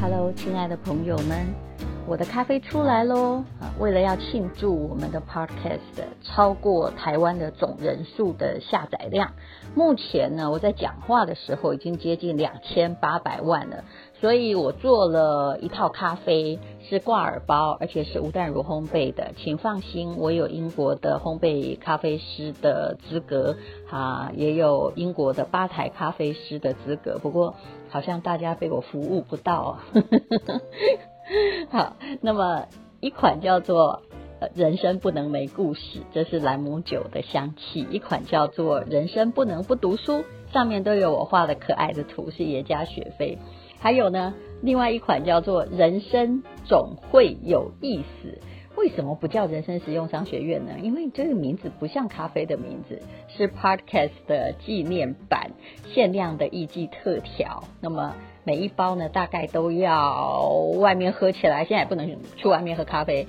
Hello，亲爱的朋友们，我的咖啡出来喽！啊，为了要庆祝我们的 Podcast 超过台湾的总人数的下载量，目前呢，我在讲话的时候已经接近两千八百万了。所以我做了一套咖啡，是挂耳包，而且是无蛋乳烘焙的。请放心，我有英国的烘焙咖啡师的资格，啊，也有英国的吧台咖啡师的资格。不过好像大家被我服务不到。好，那么一款叫做“人生不能没故事”，这是兰姆酒的香气；一款叫做“人生不能不读书”，上面都有我画的可爱的图，是耶加雪菲。还有呢，另外一款叫做“人生总会有意思”，为什么不叫人生实用商学院呢？因为这个名字不像咖啡的名字，是 Podcast 的纪念版，限量的一季特调。那么每一包呢，大概都要外面喝起来，现在也不能去外面喝咖啡。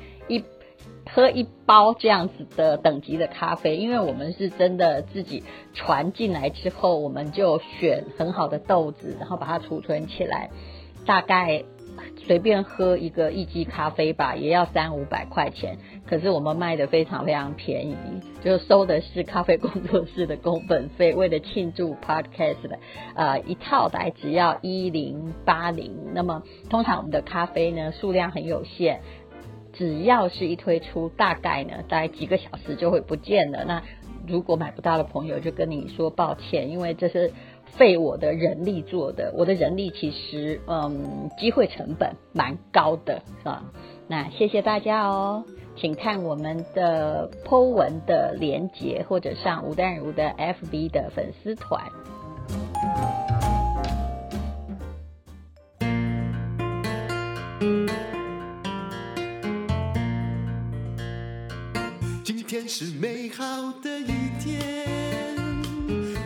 喝一包这样子的等级的咖啡，因为我们是真的自己传进来之后，我们就选很好的豆子，然后把它储存起来。大概随便喝一个一级咖啡吧，也要三五百块钱。可是我们卖的非常非常便宜，就收的是咖啡工作室的工本费。为了庆祝 Podcast 的，呃，一套大概只要一零八零。那么通常我们的咖啡呢，数量很有限。只要是一推出，大概呢，大概几个小时就会不见了。那如果买不到的朋友，就跟你说抱歉，因为这是费我的人力做的。我的人力其实，嗯，机会成本蛮高的，是吧？那谢谢大家哦，请看我们的 Po 文的连结，或者上吴淡如的 FB 的粉丝团。是美好的一天。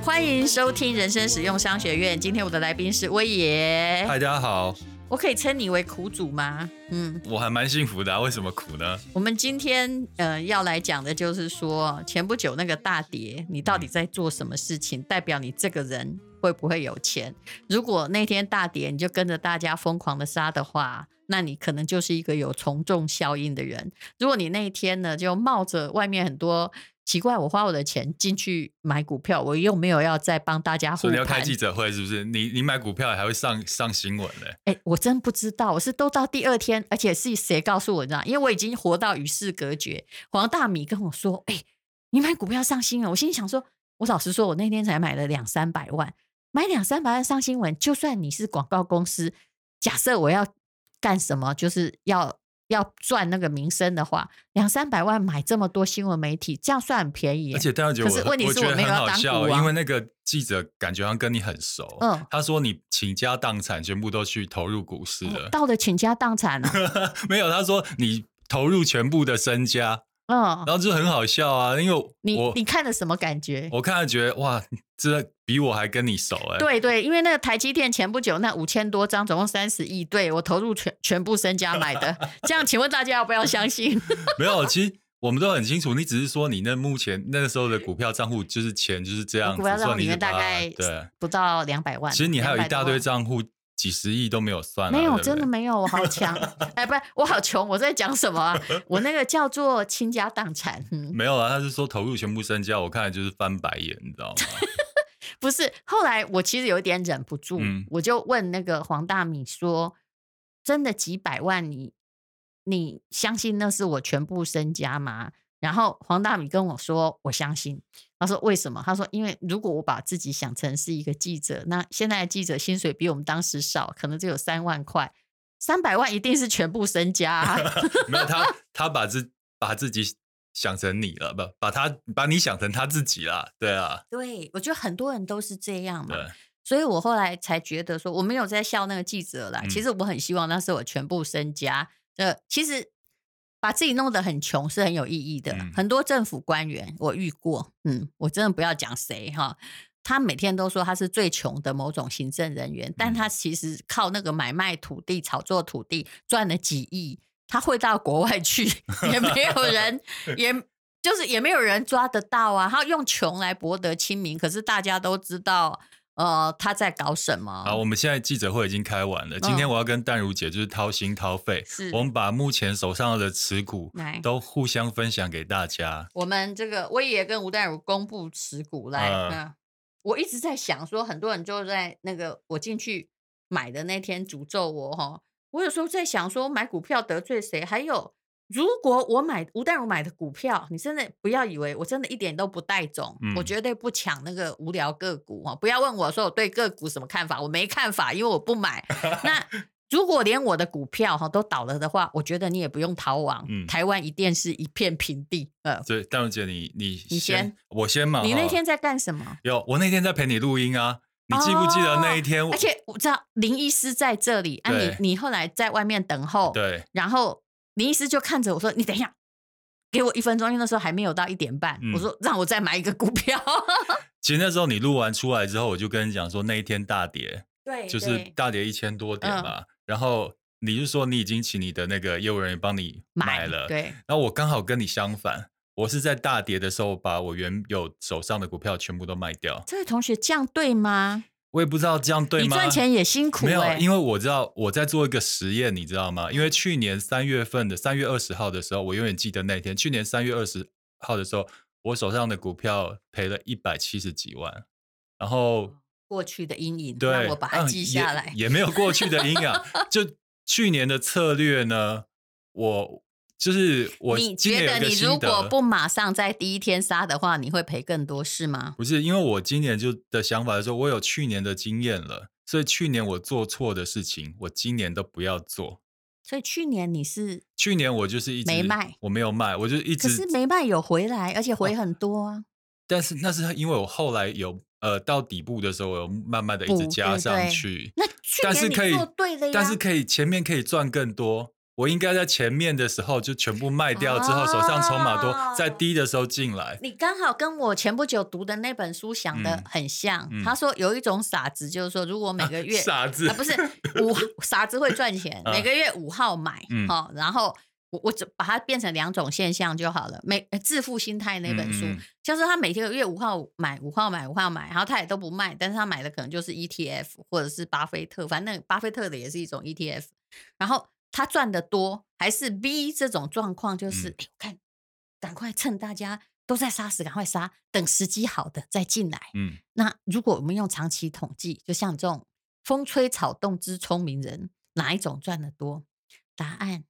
欢迎收听人生使用商学院。今天我的来宾是威爷。嗨，大家好。我可以称你为苦主吗？嗯，我还蛮幸福的啊。为什么苦呢？我们今天呃要来讲的就是说，前不久那个大跌，你到底在做什么事情？代表你这个人会不会有钱？如果那天大跌，你就跟着大家疯狂的杀的话。那你可能就是一个有从众效应的人。如果你那一天呢，就冒着外面很多奇怪，我花我的钱进去买股票，我又没有要再帮大家护盘。所以你要开记者会是不是？你你买股票还会上上新闻呢？哎，我真不知道，我是都到第二天，而且是谁告诉我的？因为我已经活到与世隔绝。黄大米跟我说：“哎，你买股票上新闻。”我心里想说：“我老实说，我那天才买了两三百万，买两三百万上新闻，就算你是广告公司，假设我要。”干什么？就是要要赚那个名声的话，两三百万买这么多新闻媒体，这样算很便宜。而且大家觉得，可是问题是我没有要当股啊，因为那个记者感觉好像跟你很熟。嗯，他说你倾家荡产，全部都去投入股市了。到了倾家荡产了？没有，他说你投入全部的身家。嗯，然后就很好笑啊，因为我你你看了什么感觉？我看了觉得哇，这比我还跟你熟哎。对对，因为那个台积电前不久那五千多张，总共三十亿，对我投入全全部身家买的。这样，请问大家要不要相信？没有，其实我们都很清楚，你只是说你那目前那个时候的股票账户就是钱就是这样，股票账户里面大概对不到两百万。其实你还有一大堆账户。几十亿都没有算，没有，对对真的没有，我好强，哎，不是，我好穷，我在讲什么啊？我那个叫做倾家荡产，嗯，没有啊，他是说投入全部身家，我看来就是翻白眼，你知道吗？不是，后来我其实有点忍不住，嗯、我就问那个黄大米说：“真的几百万你，你你相信那是我全部身家吗？”然后黄大米跟我说：“我相信。”他说：“为什么？”他说：“因为如果我把自己想成是一个记者，那现在的记者薪水比我们当时少，可能只有三万块，三百万一定是全部身家啊。”没有他，他把自把自己想成你了，不把他把你想成他自己了，对啊。对，我觉得很多人都是这样嘛。所以我后来才觉得说，我没有在笑那个记者啦。其实我很希望那是我全部身家。呃，其实。把自己弄得很穷是很有意义的。嗯、很多政府官员我遇过，嗯，我真的不要讲谁哈，他每天都说他是最穷的某种行政人员，嗯、但他其实靠那个买卖土地、炒作土地赚了几亿，他会到国外去，也没有人，也就是也没有人抓得到啊。他用穷来博得亲民，可是大家都知道，呃，他在搞什么？好，我们现在记者会已经开完了。今天我要跟淡如姐就是掏心掏肺，是我们把目前手上的持股都互相分享给大家。我们这个威爷跟吴淡如公布持股来。嗯，我一直在想说，很多人就在那个我进去买的那天诅咒我哈。我有时候在想说，买股票得罪谁？还有。如果我买吴淡如买的股票，你真的不要以为我真的一点都不带种，嗯、我绝对不抢那个无聊个股哈！不要问我说我对个股什么看法，我没看法，因为我不买。那 如果连我的股票哈都倒了的话，我觉得你也不用逃亡，嗯、台湾一定是一片平地。呃，对，淡如姐，你你你先，我先嘛。你那天在干什么？有，我那天在陪你录音啊。你记不记得那一天？哦、而且我知道林医师在这里，啊你，你你后来在外面等候，对，然后。林医师就看着我说：“你等一下，给我一分钟，因为那时候还没有到一点半。嗯”我说：“让我再买一个股票。”其实那时候你录完出来之后，我就跟你讲说，那一天大跌，对，就是大跌一千多点嘛。嗯、然后你就说你已经请你的那个业务人员帮你买了，买对。然后我刚好跟你相反，我是在大跌的时候把我原有手上的股票全部都卖掉。这位同学这样对吗？我也不知道这样对吗？你赚钱也辛苦、欸。没有，因为我知道我在做一个实验，你知道吗？因为去年三月份的三月二十号的时候，我永远记得那天。去年三月二十号的时候，我手上的股票赔了一百七十几万。然后过去的阴影，对，让我把它记下来。嗯、也，也没有过去的阴影，就去年的策略呢，我。就是我，你觉得你如果不马上在第一天杀的话，你会赔更多是吗？不是，因为我今年就的想法是说，我有去年的经验了，所以去年我做错的事情，我今年都不要做。所以去年你是？去年我就是一直没卖，我没有卖，我就一直。可是没卖有回来，而且回很多啊。但是那是因为我后来有呃到底部的时候，我有慢慢的一直加上去。对对，那去年你做对了呀，但是可以前面可以赚更多。我应该在前面的时候就全部卖掉，之后手上筹码多，哦、在低的时候进来。你刚好跟我前不久读的那本书想的很像。嗯嗯、他说有一种傻子，就是说如果每个月、啊、傻子、啊、不是 五傻子会赚钱，啊、每个月五号买，好、嗯，然后我我只把它变成两种现象就好了。每致富心态那本书，就是他每天个月五号买，五号买，五号买，然后他也都不卖，但是他买的可能就是 ETF 或者是巴菲特，反正巴菲特的也是一种 ETF，然后。他赚的多还是 B 这种状况，就是哎，我看赶快趁大家都在杀时，赶快杀，等时机好的再进来。嗯，那如果我们用长期统计，就像这种风吹草动之聪明人，哪一种赚的多？答案：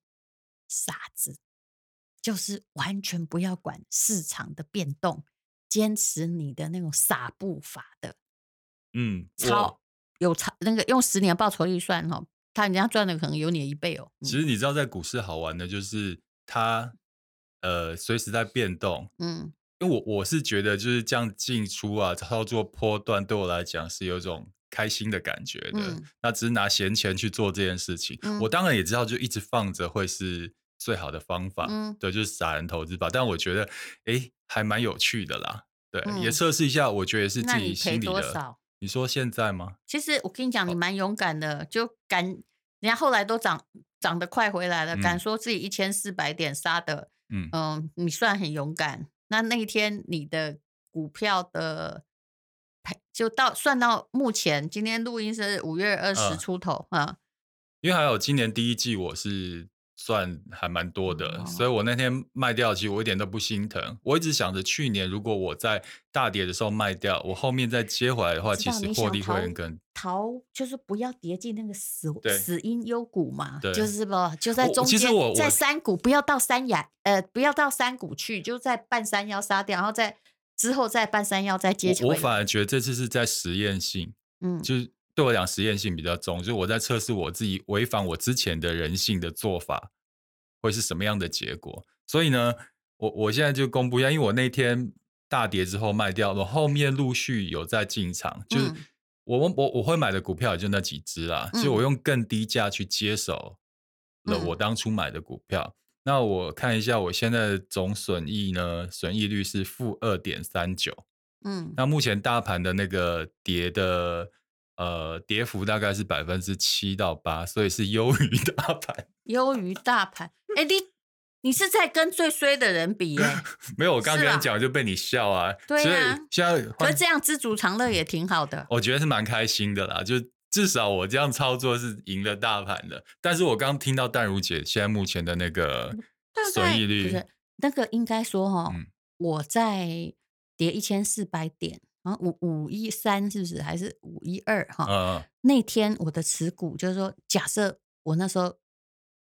傻子，就是完全不要管市场的变动，坚持你的那种傻步伐的。嗯，超有超那个用十年报酬率算哈。他人家赚的可能有你的一倍哦。其实你知道，在股市好玩的就是它，呃，随时在变动。嗯，因为我我是觉得就是这样进出啊，操作波段对我来讲是有一种开心的感觉的。嗯，那只是拿闲钱去做这件事情。嗯，我当然也知道，就一直放着会是最好的方法。嗯，对，就是傻人投资吧。但我觉得，哎，还蛮有趣的啦。对，嗯，也测试一下，我觉得是自己心里的。你说现在吗？其实我跟你讲，你蛮勇敢的，就敢人家后来都涨涨得快回来了，嗯、敢说自己一千四百点杀的，嗯嗯、呃，你算很勇敢。那那一天你的股票的就到算到目前，今天录音是五月二十出头啊，嗯、因为还有今年第一季我是。算还蛮多的，哦、所以我那天卖掉，其实我一点都不心疼。我一直想着，去年如果我在大跌的时候卖掉，我后面再接回来的话，其实获利会很高。逃就是不要跌进那个死死因幽谷嘛，就是不就在中间，其实我在山谷不要到山崖，呃，不要到山谷去，就在半山腰杀掉，然后再之后在半山腰再接回来。我反而觉得这次是在实验性，嗯，就是。对我讲，实验性比较重，就是我在测试我自己违反我之前的人性的做法会是什么样的结果。所以呢，我我现在就公布一下，因为我那天大跌之后卖掉，我后面陆续有在进场，就是我我我会买的股票也就那几只啦，所以我用更低价去接手了我当初买的股票。那我看一下我现在的总损益呢，损益率是负二点三九。嗯，那目前大盘的那个跌的。呃，跌幅大概是百分之七到八，所以是优于大盘。优于大盘，哎，你你是在跟最衰的人比耶？没有，我刚刚跟你讲就被你笑啊。对啊，现在可是这样知足常乐也挺好的。我觉得是蛮开心的啦，就至少我这样操作是赢了大盘的。但是我刚听到淡如姐现在目前的那个损益率，那个应该说哈、哦，嗯、我在跌一千四百点啊，五五一三是不是？还是五一二哈？嗯、那天我的持股就是说，假设我那时候。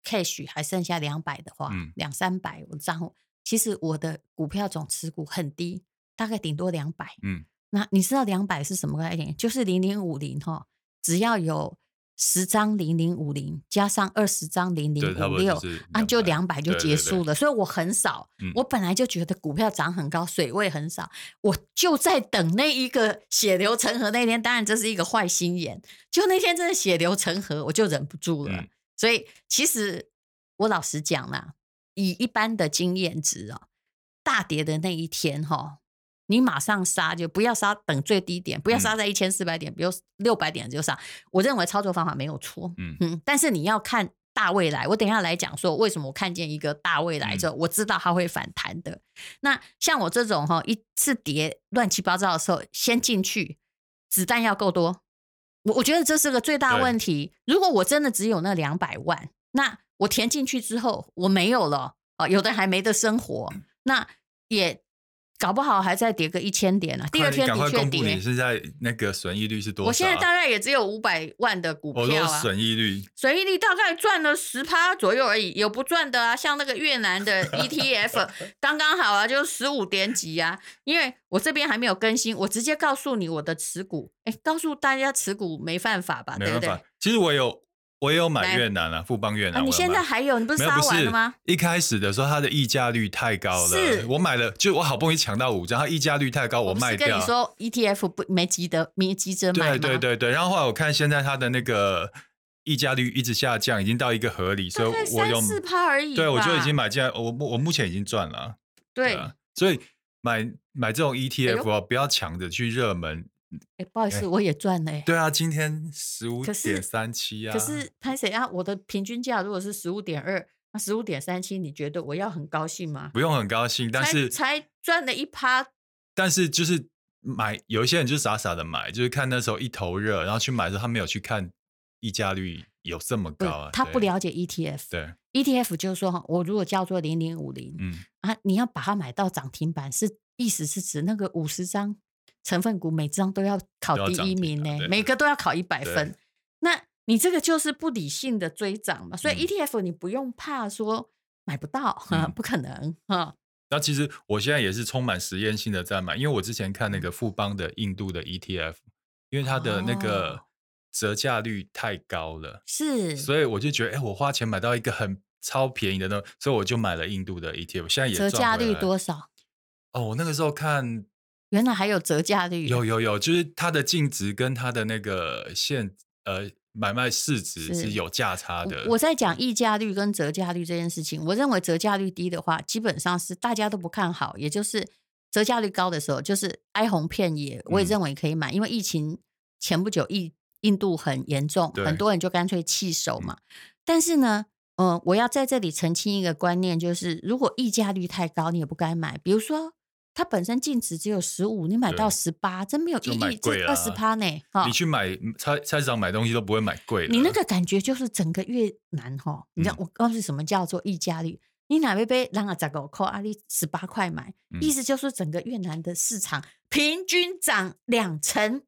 cash 还剩下两百的话，两三百我账户，其实我的股票总持股很低，大概顶多两百。嗯，那你知道两百是什么概念？就是零零五零哈，只要有十张零零五零加上二十张零零五六，啊，就两百就结束了。对对对，所以我很少，嗯、我本来就觉得股票涨很高，水位很少，我就在等那一个血流成河那天。当然这是一个坏心眼，就那天真的血流成河，我就忍不住了。嗯所以，其实我老实讲啦，以一般的经验值啊，大跌的那一天哈，你马上杀就不要杀，等最低点，不要杀在一千四百点，比如六百点就杀。我认为操作方法没有错，嗯嗯，但是你要看大未来。我等一下来讲说为什么我看见一个大未来之后，我知道它会反弹的。那像我这种哈，一次跌乱七八糟的时候，先进去，子弹要够多。我我觉得这是个最大问题。如果我真的只有那两百万，那我填进去之后我没有了啊，有的还没得生活，那也。搞不好还再跌个一千点呢。第二天的确跌。你现在那个损益率是多少？我现在大概也只有五百万的股票啊。损益率，损益率大概赚了十趴左右而已，有不赚的啊，像那个越南的 ETF，刚刚好啊，就十五点几啊。因为我这边还没有更新，我直接告诉你我的持股，哎，告诉大家持股没犯法吧？对不对？其实我有。我也有买越南啊，富邦越南。你现在还有？你不是杀完了吗？一开始的时候，它的溢价率太高了。是，我买了，就我好不容易抢到五张，它溢价率太高，我卖掉。跟你说，ETF 不没急得，没急着买。对对对对，然后后来我看现在它的那个溢价率一直下降，已经到一个合理，所以我有四趴而已。对，我就已经买进来，我我目前已经赚了。对，所以买买这种 ETF 啊，不要抢着去热门。哎，不好意思，我也赚了。对啊，今天十五点三七啊。可是潘谁啊？我的平均价如果是十五点二，那十五点三七，你觉得我要很高兴吗？不用很高兴，但是才赚了一趴。但是就是买，有一些人就傻傻的买，就是看那时候一头热，然后去买的时候，他没有去看溢价率有这么高啊。他不了解 ETF。对，ETF 就是说，我如果叫做零零五零，嗯啊，你要把它买到涨停板，是意思是指那个五十张。成分股每张都要考第一名呢，每个都要考一百分。那你这个就是不理性的追涨嘛？所以 ETF 你不用怕说买不到，嗯、不可能哈。那其实我现在也是充满实验性的在买，因为我之前看那个富邦的印度的 ETF，因为它的那个折价率太高了，是、哦，所以我就觉得，哎、欸，我花钱买到一个很超便宜的东西，所以我就买了印度的 ETF。现在也折价率多少？哦，我那个时候看。原来还有折价率，有有有，就是它的净值跟它的那个现呃买卖市值是有价差的。我，我在讲溢价率跟折价率这件事情，我认为折价率低的话，基本上是大家都不看好，也就是折价率高的时候，就是哀鸿遍野。我也认为可以买，嗯、因为疫情前不久印印度很严重，很多人就干脆弃守嘛。嗯、但是呢，嗯、呃，我要在这里澄清一个观念，就是如果溢价率太高，你也不该买。比如说。它本身净值只有十五，你买到十八，真没有意义。这二十趴呢？你去买菜菜市场买东西都不会买贵。你那个感觉就是整个越南哈，你知道我告诉你什么叫做溢价率？你哪杯杯让啊十五块，阿里十八块买，意思就是整个越南的市场平均涨两成，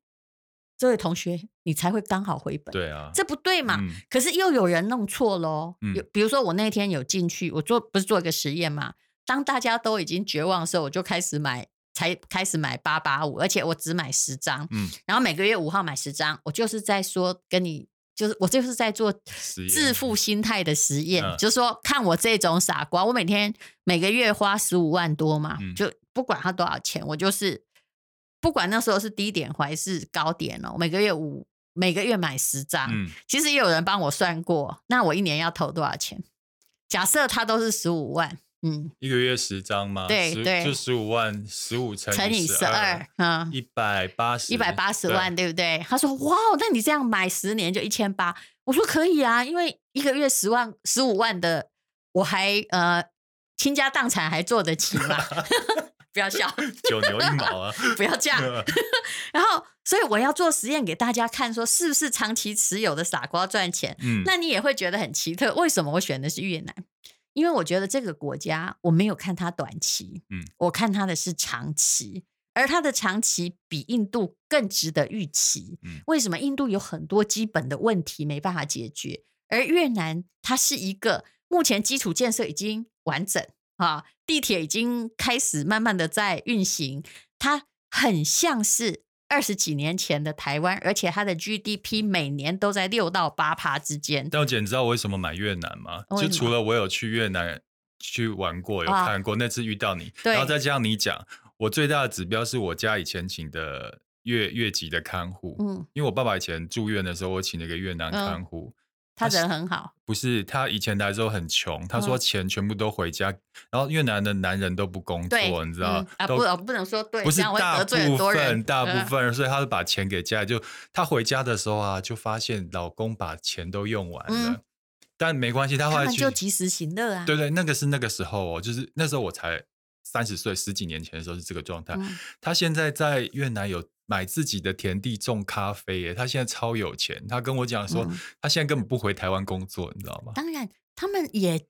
这位同学你才会刚好回本。对啊，这不对嘛？可是又有人弄错喽。有比如说我那天有进去，我做不是做一个实验嘛？当大家都已经绝望的时候，我就开始买，才开始买八八五，而且我只买十张，嗯，然后每个月五号买十张，我就是在说跟你，就是我就是在做致富心态的实验，就是说看我这种傻瓜，我每天每个月花十五万多嘛，嗯、就不管它多少钱，我就是不管那时候是低点还是高点哦，每个月五每个月买十张，嗯、其实也有人帮我算过，那我一年要投多少钱？假设它都是十五万。嗯，一个月十张吗？对对，就十五万，十五乘乘以十二，嗯，一百八十，一百八十万，对不对？他说：“哇，那你这样买十年就一千八。”我说：“可以啊，因为一个月十万、十五万的，我还呃倾家荡产还做得起吗？不要笑，九牛一毛啊！不要这样。然后，所以我要做实验给大家看，说是不是长期持有的傻瓜赚钱？嗯，那你也会觉得很奇特。为什么我选的是越南？因为我觉得这个国家我没有看它短期，嗯，我看它的是长期，而它的长期比印度更值得预期。嗯，为什么？印度有很多基本的问题没办法解决，而越南它是一个目前基础建设已经完整啊，地铁已经开始慢慢的在运行，它很像是。二十几年前的台湾，而且它的 GDP 每年都在六到八趴之间。但姐，你知道我为什么买越南吗？就除了我有去越南去玩过，有看过，那次遇到你，然后再加上你讲，我最大的指标是我家以前请的越越籍的看护。嗯，因为我爸爸以前住院的时候，我请了一个越南看护。嗯他人很好，不是他以前来的时候很穷，他说钱全部都回家，嗯、然后越南的男人都不工作，你知道、嗯、啊？不，我不能说对，不是大部分，大部分，嗯、所以他是把钱给家里。就他回家的时候啊，就发现老公把钱都用完了，嗯、但没关系，他后来就及时行乐啊。对对，那个是那个时候哦，就是那时候我才三十岁，十几年前的时候是这个状态。嗯、他现在在越南有。买自己的田地种咖啡耶，他现在超有钱。他跟我讲说，嗯、他现在根本不回台湾工作，你知道吗？当然，他们也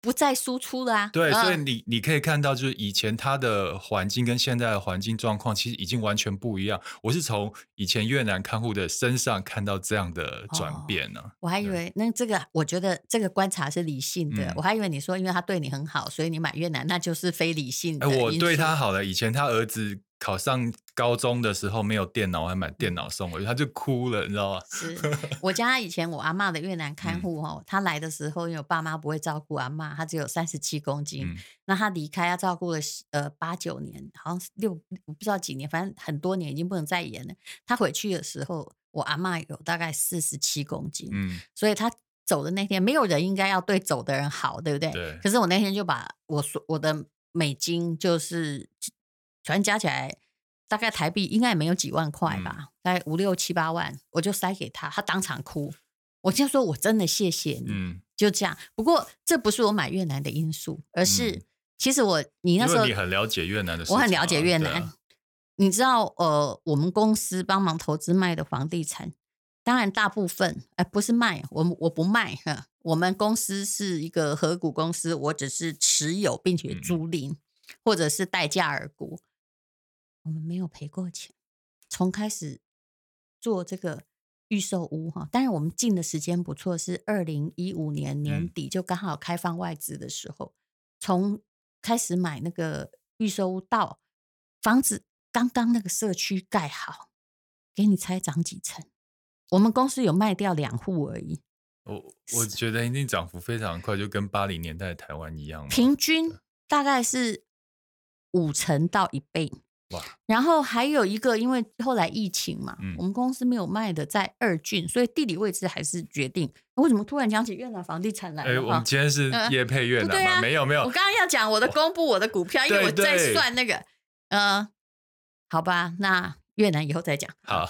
不再输出了啊。对，嗯、所以你你可以看到，就是以前他的环境跟现在的环境状况，其实已经完全不一样。我是从以前越南看护的身上看到这样的转变呢、啊哦。我还以为那这个，我觉得这个观察是理性的。嗯、我还以为你说，因为他对你很好，所以你买越南，那就是非理性的。哎，我对他好了，以前他儿子。考上高中的时候没有电脑，我还买电脑送回去，他就哭了，你知道吗？是 我家以前我阿嬷的越南看护哦，他、嗯、来的时候，因为我爸妈不会照顾阿嬷，他只有三十七公斤，嗯、那他离开要照顾了呃八九年，好像是六我不知道几年，反正很多年已经不能再演了。他回去的时候，我阿嬷有大概四十七公斤，嗯，所以他走的那天，没有人应该要对走的人好，对不对？对。可是我那天就把我所我的美金就是。全加起来大概台币应该也没有几万块吧，嗯、大概五六七八万，我就塞给他，他当场哭。我就说我真的谢谢你，嗯、就这样。不过这不是我买越南的因素，而是、嗯、其实我你那时候你很了解越南的，我很了解越南。啊、你知道呃，我们公司帮忙投资卖的房地产，当然大部分哎、呃、不是卖，我我不卖哈。我们公司是一个合股公司，我只是持有并且租赁，嗯、或者是代价而沽。我们没有赔过钱，从开始做这个预售屋哈，当然我们进的时间不错，是二零一五年年底，就刚好开放外资的时候，从开始买那个预售屋到房子刚刚那个社区盖好，给你猜涨几成？我们公司有卖掉两户而已。我我觉得一定涨幅非常快，就跟八零年代的台湾一样，平均大概是五成到一倍。哇然后还有一个，因为后来疫情嘛，嗯、我们公司没有卖的在二郡，所以地理位置还是决定。为什么突然讲起越南房地产来了？哎，我们今天是业配越南吗？呃啊、没有没有。我刚刚要讲我的公布我的股票，因为我在算那个，嗯、呃，好吧，那越南以后再讲。好，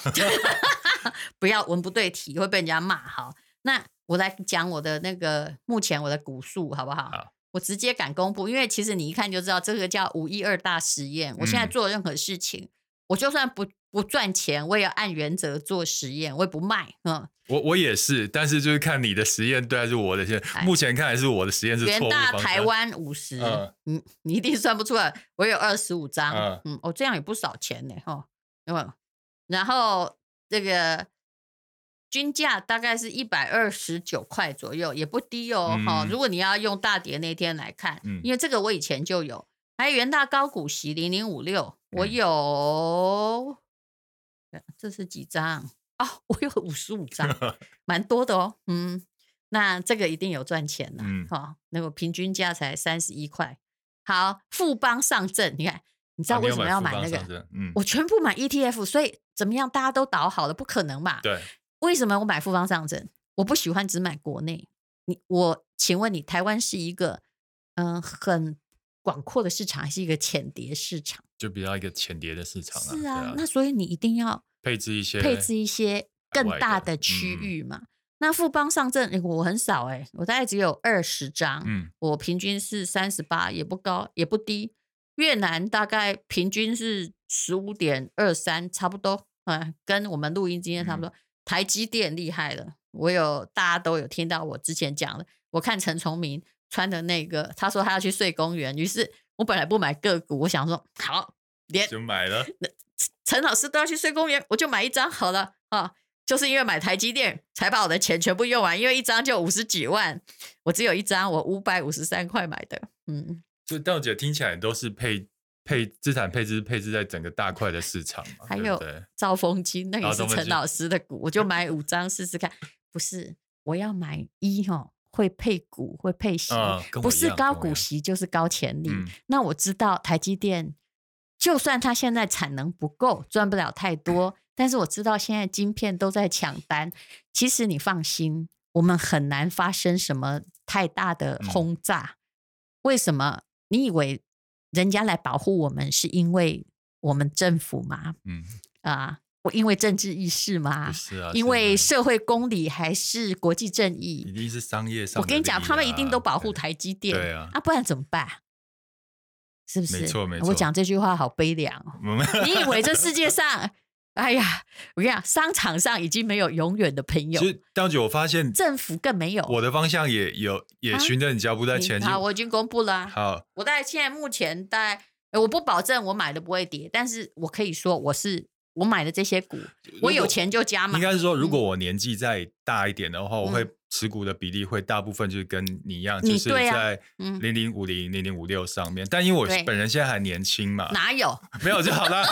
不要文不对题会被人家骂。好，那我来讲我的那个目前我的股数好不好？好。我直接敢公布，因为其实你一看就知道，这个叫五一二大实验。我现在做任何事情，嗯、我就算不不赚钱，我也要按原则做实验，我也不卖。嗯，我我也是，但是就是看你的实验对还是我的实验。哎、目前看来是我的实验是错。元大台湾五十，嗯，你一定算不出来。我有二十五张，嗯，嗯，我这样也不少钱呢，哈，有没有？然后这个。均价大概是一百二十九块左右，也不低哦。哈、嗯，如果你要用大跌那天来看，嗯、因为这个我以前就有，还有元大高股息零零五六，我有，嗯、这是几张？哦，我有五十五张，蛮多的哦。嗯，那这个一定有赚钱了。嗯，好，那个平均价才三十一块。好，富邦上证，你看，你知道为什么要买那个？啊、嗯，我全部买 ETF，所以怎么样？大家都倒好了，不可能吧？对。为什么我买富邦上证？我不喜欢只买国内。你我请问你，台湾是一个嗯、呃、很广阔的市场，还是一个浅碟市场？就比较一个浅碟的市场啊。是啊，啊那所以你一定要配置一些配置一些更大的区域嘛。嗯、那富邦上证，我很少哎、欸，我大概只有二十张，嗯，我平均是三十八，也不高也不低。越南大概平均是十五点二三，差不多，嗯，跟我们录音今天差不多。嗯、台积电厉害了，我有大家都有听到我之前讲的，我看陈崇明穿的那个，他说他要去睡公园，于是我本来不买个股，我想说好，连就买了。陈老师都要去睡公园，我就买一张好了啊，就是因为买台积电才把我的钱全部用完，因为一张就五十几万，我只有一张，我五百五十三块买的，嗯。就道姐听起来都是配配资产配置配置在整个大块的市场嘛，还有兆丰金，那个是陈老师的股，我就买五张试试看。不是，我要买一哦，会配股会配息，嗯、不是高股息就是高潜力。嗯、那我知道台积电，就算它现在产能不够，赚不了太多，但是我知道现在晶片都在抢单。其实你放心，我们很难发生什么太大的轰炸。嗯、为什么？你以为人家来保护我们是因为我们政府吗？嗯啊，我因为政治意识吗？是啊，因为社会公理还是国际正义？一定是商业上。我跟你讲，他们一定都保护台积电。对啊，啊，不然怎么办？是不是？没错没错。我讲这句话好悲凉哦。你以为这世界上？哎呀，我跟你讲，商场上已经没有永远的朋友。其实，当姐我发现政府更没有。我的方向也有，也循着你脚步在前进。好，我已经公布了。好，我大概现在目前大概，我不保证我买的不会跌，但是我可以说我是我买的这些股，我有钱就加嘛。应该是说，如果我年纪再大一点的话，我会。持股的比例会大部分就是跟你一样，就是在零零五零、零零五六上面。但因为我本人现在还年轻嘛，哪有没有就好了。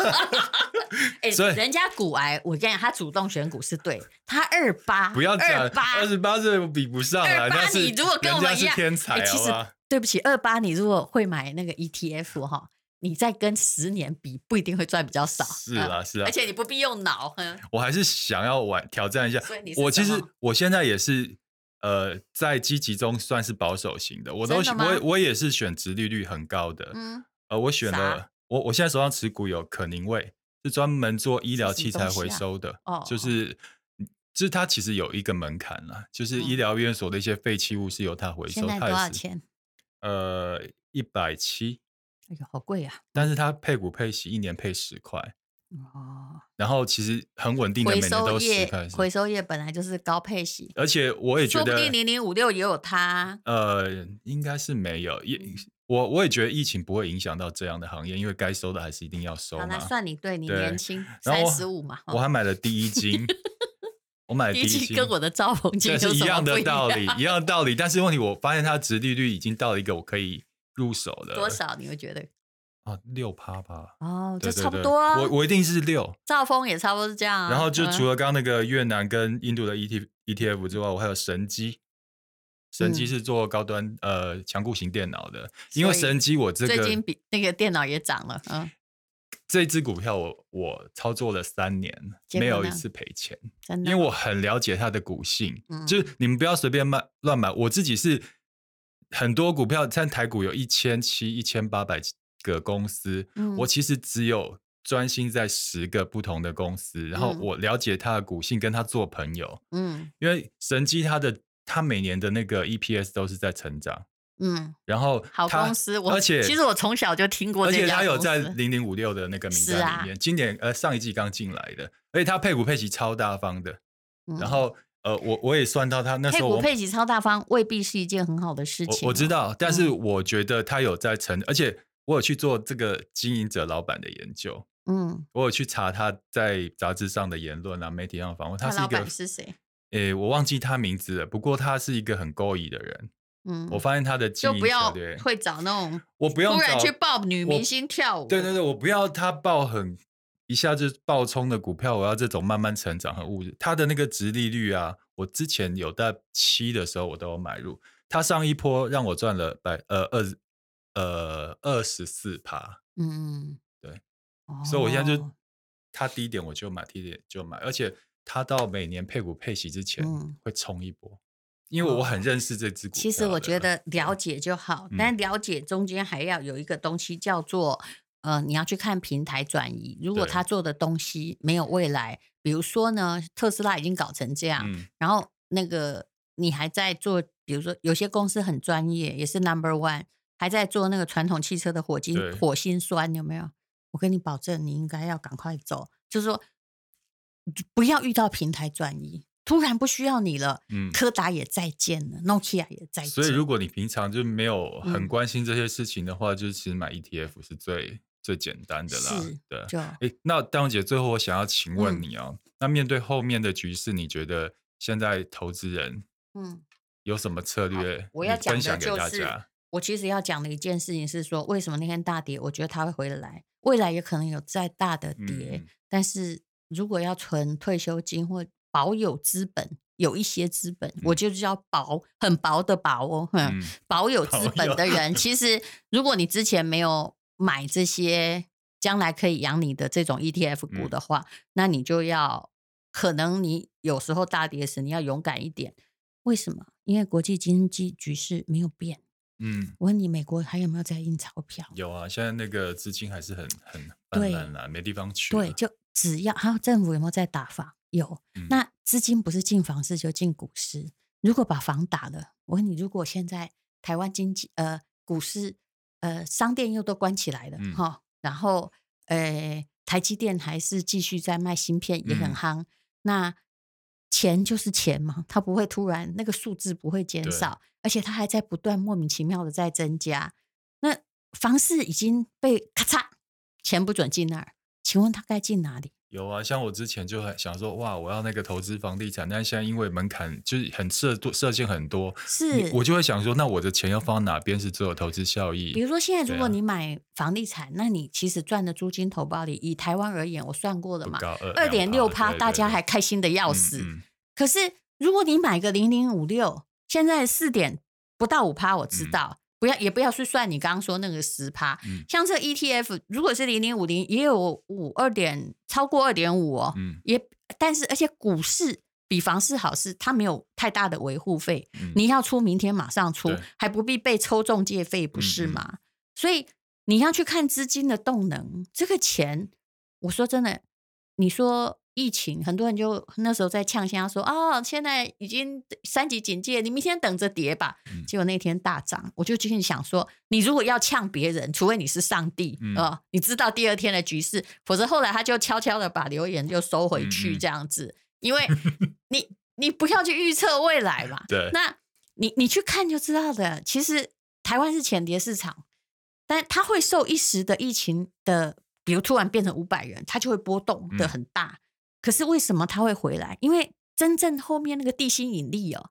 哎，所以人家股癌，我跟你讲，他主动选股是对，他二八不要讲二八二十八是比不上啊。二八你如果跟我们一样，天才其实对不起，二八你如果会买那个 ETF 哈，你再跟十年比，不一定会赚比较少。是啊，是啊，而且你不必用脑。我还是想要玩挑战一下。我其实我现在也是。呃，在积极中算是保守型的，我都我我也是选值利率很高的。嗯，呃，我选了我我现在手上持股有可宁味，是专门做医疗器材回收的。哦、啊，就是就是它其实有一个门槛啦，就是医疗院所的一些废弃物是由它回收。现在多少钱？呃，一百七。哎呦，好贵啊！但是它配股配息，一年配十块。哦，然后其实很稳定的，每年都十块。回收业本来就是高配息，而且我也觉得，说不定零零五六也有它。呃，应该是没有，也我我也觉得疫情不会影响到这样的行业，因为该收的还是一定要收嘛。算你对，你年轻三十五嘛。我还 买了第一金，我买第一金，跟我的兆丰金是一样的道理，一样的道理。但是问题，我发现它殖利率已经到了一个我可以入手的多少？你会觉得？啊，六趴吧。哦，这差不多啊。我我一定是六。兆丰也差不多是这样啊。然后就除了刚刚那个越南跟印度的 E T E T F 之外，我还有神机。神机是做高端呃强固型电脑的，因为神机我这个最近比那个电脑也涨了。嗯。这支股票我我操作了三年，没有一次赔钱，真的。因为我很了解它的股性，就是你们不要随便买乱买。我自己是很多股票，像台股有一千七、一千八百。个公司，嗯、我其实只有专心在十个不同的公司，然后我了解它的股性，跟他做朋友。嗯，因为神机它的它每年的那个 EPS 都是在成长。嗯，然后好公司，我而且其实我从小就听过而且他有在零零五六的那个名单里面。啊、今年呃上一季刚进来的，而且他配股配息超大方的。嗯、然后呃我我也算到他那时候配股配息超大方，未必是一件很好的事情。我，我知道，但是我觉得他有在成，嗯、而且。我有去做这个经营者老板的研究，嗯，我有去查他在杂志上的言论啊，媒体上访问，他是一个是谁？诶，我忘记他名字了。不过他是一个很勾引的人，嗯，我发现他的经营就不要会找那种我不用突然去抱女明星跳舞，对对对，我不要他抱很一下就爆冲的股票，我要这种慢慢成长和物质。他的那个值利率啊，我之前有在七的时候我都有买入，他上一波让我赚了百呃二。呃，二十四趴，嗯，对，哦、所以我现在就它低点我就买，低点就买，而且它到每年配股配息之前会冲一波，嗯、因为我很认识这只股。其实我觉得了解就好，对但了解中间还要有一个东西叫做，嗯、呃，你要去看平台转移。如果他做的东西没有未来，比如说呢，特斯拉已经搞成这样，嗯、然后那个你还在做，比如说有些公司很专业，也是 number one，还在做那个传统汽车的火星火星酸，有没有？我跟你保证，你应该要赶快走，就是说不要遇到平台转移。突然不需要你了，嗯，柯达也再见了，Nokia 也再见。所以如果你平常就没有很关心这些事情的话，嗯、就是其实买 ETF 是最最简单的啦。是，对。就哎，那大荣姐，最后我想要请问你哦、那面对后面的局势，你觉得现在投资人嗯有什么策略？我要分享给大家。我其实要讲的一件事情是说，为什么那天大跌？我觉得它会回来，未来也可能有再大的跌。嗯、但是如果要存退休金或保有资本，有一些资本，嗯、我就叫薄，很薄的薄哦。嗯，保有资本的人，其实如果你之前没有买这些将来可以养你的这种 ETF 股的话，嗯、那你就要可能你有时候大跌时你要勇敢一点。为什么？因为国际经济局势没有变。嗯，我问你，美国还有没有在印钞票？有啊，现在那个资金还是很很泛滥了，没地方去。对，就只要还有政府有没有在打房？有，那资金不是进房市就进股市。如果把房打了，我问你，如果现在台湾经济呃股市呃商店又都关起来了哈，嗯、然后呃台积电还是继续在卖芯片也很夯，嗯、那钱就是钱嘛，它不会突然那个数字不会减少，而且它还在不断莫名其妙的在增加。那房市已经被咔嚓，钱不准进那儿，请问它该进哪里？有啊，像我之前就很想说，哇，我要那个投资房地产，但现在因为门槛就是很设多设限很多，是，我就会想说，那我的钱要放哪边是最有投资效益？比如说现在如果你买房地产，啊、那你其实赚的租金投报率，以台湾而言，我算过了嘛，二点六趴，大家还开心的要死。嗯嗯、可是如果你买个零零五六，现在四点不到五趴，我知道。嗯不要，也不要去算你刚刚说那个十趴，嗯、像这 ETF，如果是零零五零，也有五二点超过二点五哦，嗯、也但是而且股市比房市好是它没有太大的维护费，嗯、你要出明天马上出，还不必被抽中介费，不是吗？所以你要去看资金的动能，这个钱，我说真的，你说。疫情，很多人就那时候在呛声说：“哦，现在已经三级警戒，你明天等着跌吧。嗯”结果那天大涨，我就继续想说：“你如果要呛别人，除非你是上帝啊、嗯哦，你知道第二天的局势，否则后来他就悄悄的把留言就收回去，这样子，嗯、因为 你你不要去预测未来嘛。对，那你你去看就知道的。其实台湾是浅碟市场，但它会受一时的疫情的，比如突然变成五百人，它就会波动的很大。嗯”可是为什么它会回来？因为真正后面那个地心引力哦，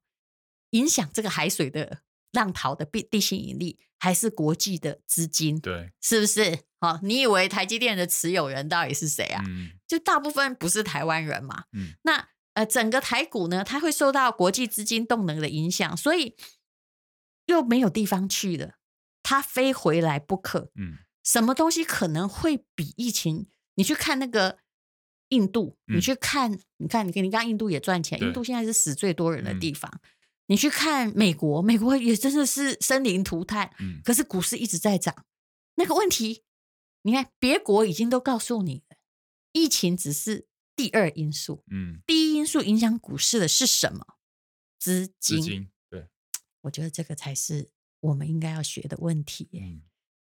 影响这个海水的浪淘的地地心引力，还是国际的资金，对，是不是？好，你以为台积电的持有人到底是谁啊？嗯，就大部分不是台湾人嘛。嗯，那呃，整个台股呢，它会受到国际资金动能的影响，所以又没有地方去了，它非回来不可。嗯，什么东西可能会比疫情？你去看那个。印度，你去看，嗯、你看，你看，你刚刚印度也赚钱，印度现在是死最多人的地方。嗯、你去看美国，美国也真的是生灵涂炭，嗯、可是股市一直在涨。那个问题，你看别国已经都告诉你了，疫情只是第二因素，嗯，第一因素影响股市的是什么？资金，资金，对，我觉得这个才是我们应该要学的问题。嗯，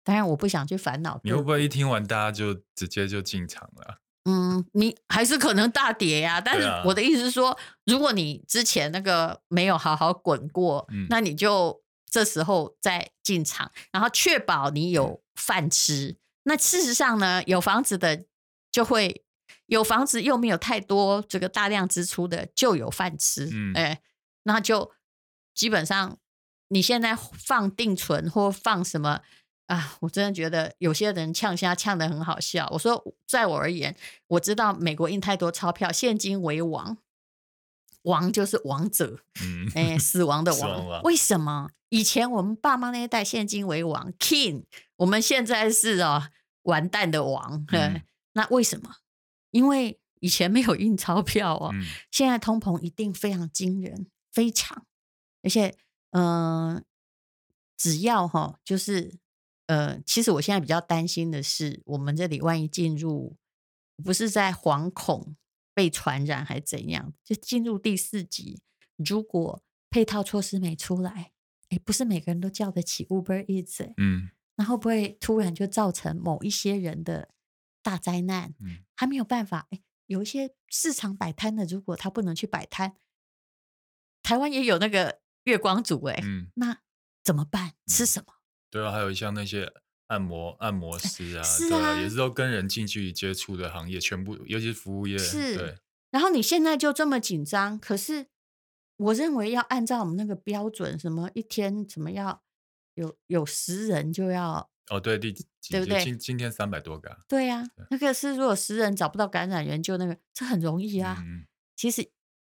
当然我不想去烦恼。你会不会一听完大家就直接就进场了？嗯，你还是可能大跌呀、啊，但是我的意思是说，啊、如果你之前那个没有好好滚过，嗯、那你就这时候再进场，然后确保你有饭吃。嗯、那事实上呢，有房子的就会有房子，又没有太多这个大量支出的就有饭吃。嗯，哎，那就基本上你现在放定存或放什么。啊，我真的觉得有些人呛虾呛得很好笑。我说，在我而言，我知道美国印太多钞票，现金为王，王就是王者，嗯，哎，死亡的 亡。亡为什么？以前我们爸妈那一代现金为王，king，我们现在是啊，完蛋的王。嗯，那为什么？因为以前没有印钞票哦，嗯，现在通膨一定非常惊人，非常，而且，嗯，呃，只要哈，就是。呃，其实我现在比较担心的是，我们这里万一进入，不是在惶恐被传染还是怎样，就进入第四级，如果配套措施没出来，哎，不是每个人都叫得起 Uber Eats，嗯，那会不会突然就造成某一些人的大灾难？嗯，还没有办法，哎，有一些市场摆摊的，如果他不能去摆摊，台湾也有那个月光族，哎，嗯，那怎么办？吃什么？对啊，还有像那些按摩按摩师啊，是啊对啊，也是都跟人近距离接触的行业，全部尤其是服务业，是。对。然后你现在就这么紧张，可是我认为要按照我们那个标准，什么一天怎么要有有十人就要哦，对，对不对？今今天三百多个，对呀、啊，那个是如果十人找不到感染源，就那个这很容易啊。嗯、其实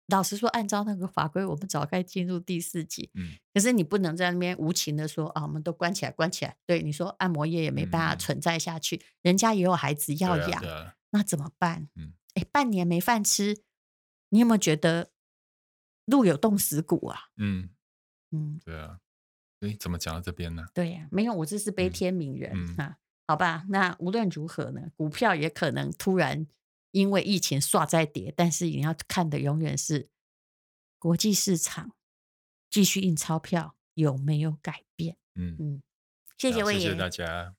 老实说，按照那个法规，我们早该进入第四级。嗯，可是你不能在那边无情的说啊，我们都关起来，关起来。对，你说按摩业也没办法存在下去，嗯、人家也有孩子要养，啊啊、那怎么办？嗯，哎，半年没饭吃。你有没有觉得路有冻死骨啊？嗯嗯，对啊。哎，怎么讲到这边呢？对呀、啊，没有，我这是悲天悯人、嗯嗯、啊。好吧，那无论如何呢，股票也可能突然因为疫情刷在跌，但是你要看的永远是国际市场继续印钞票有没有改变。嗯嗯，谢谢魏爷，谢谢大家。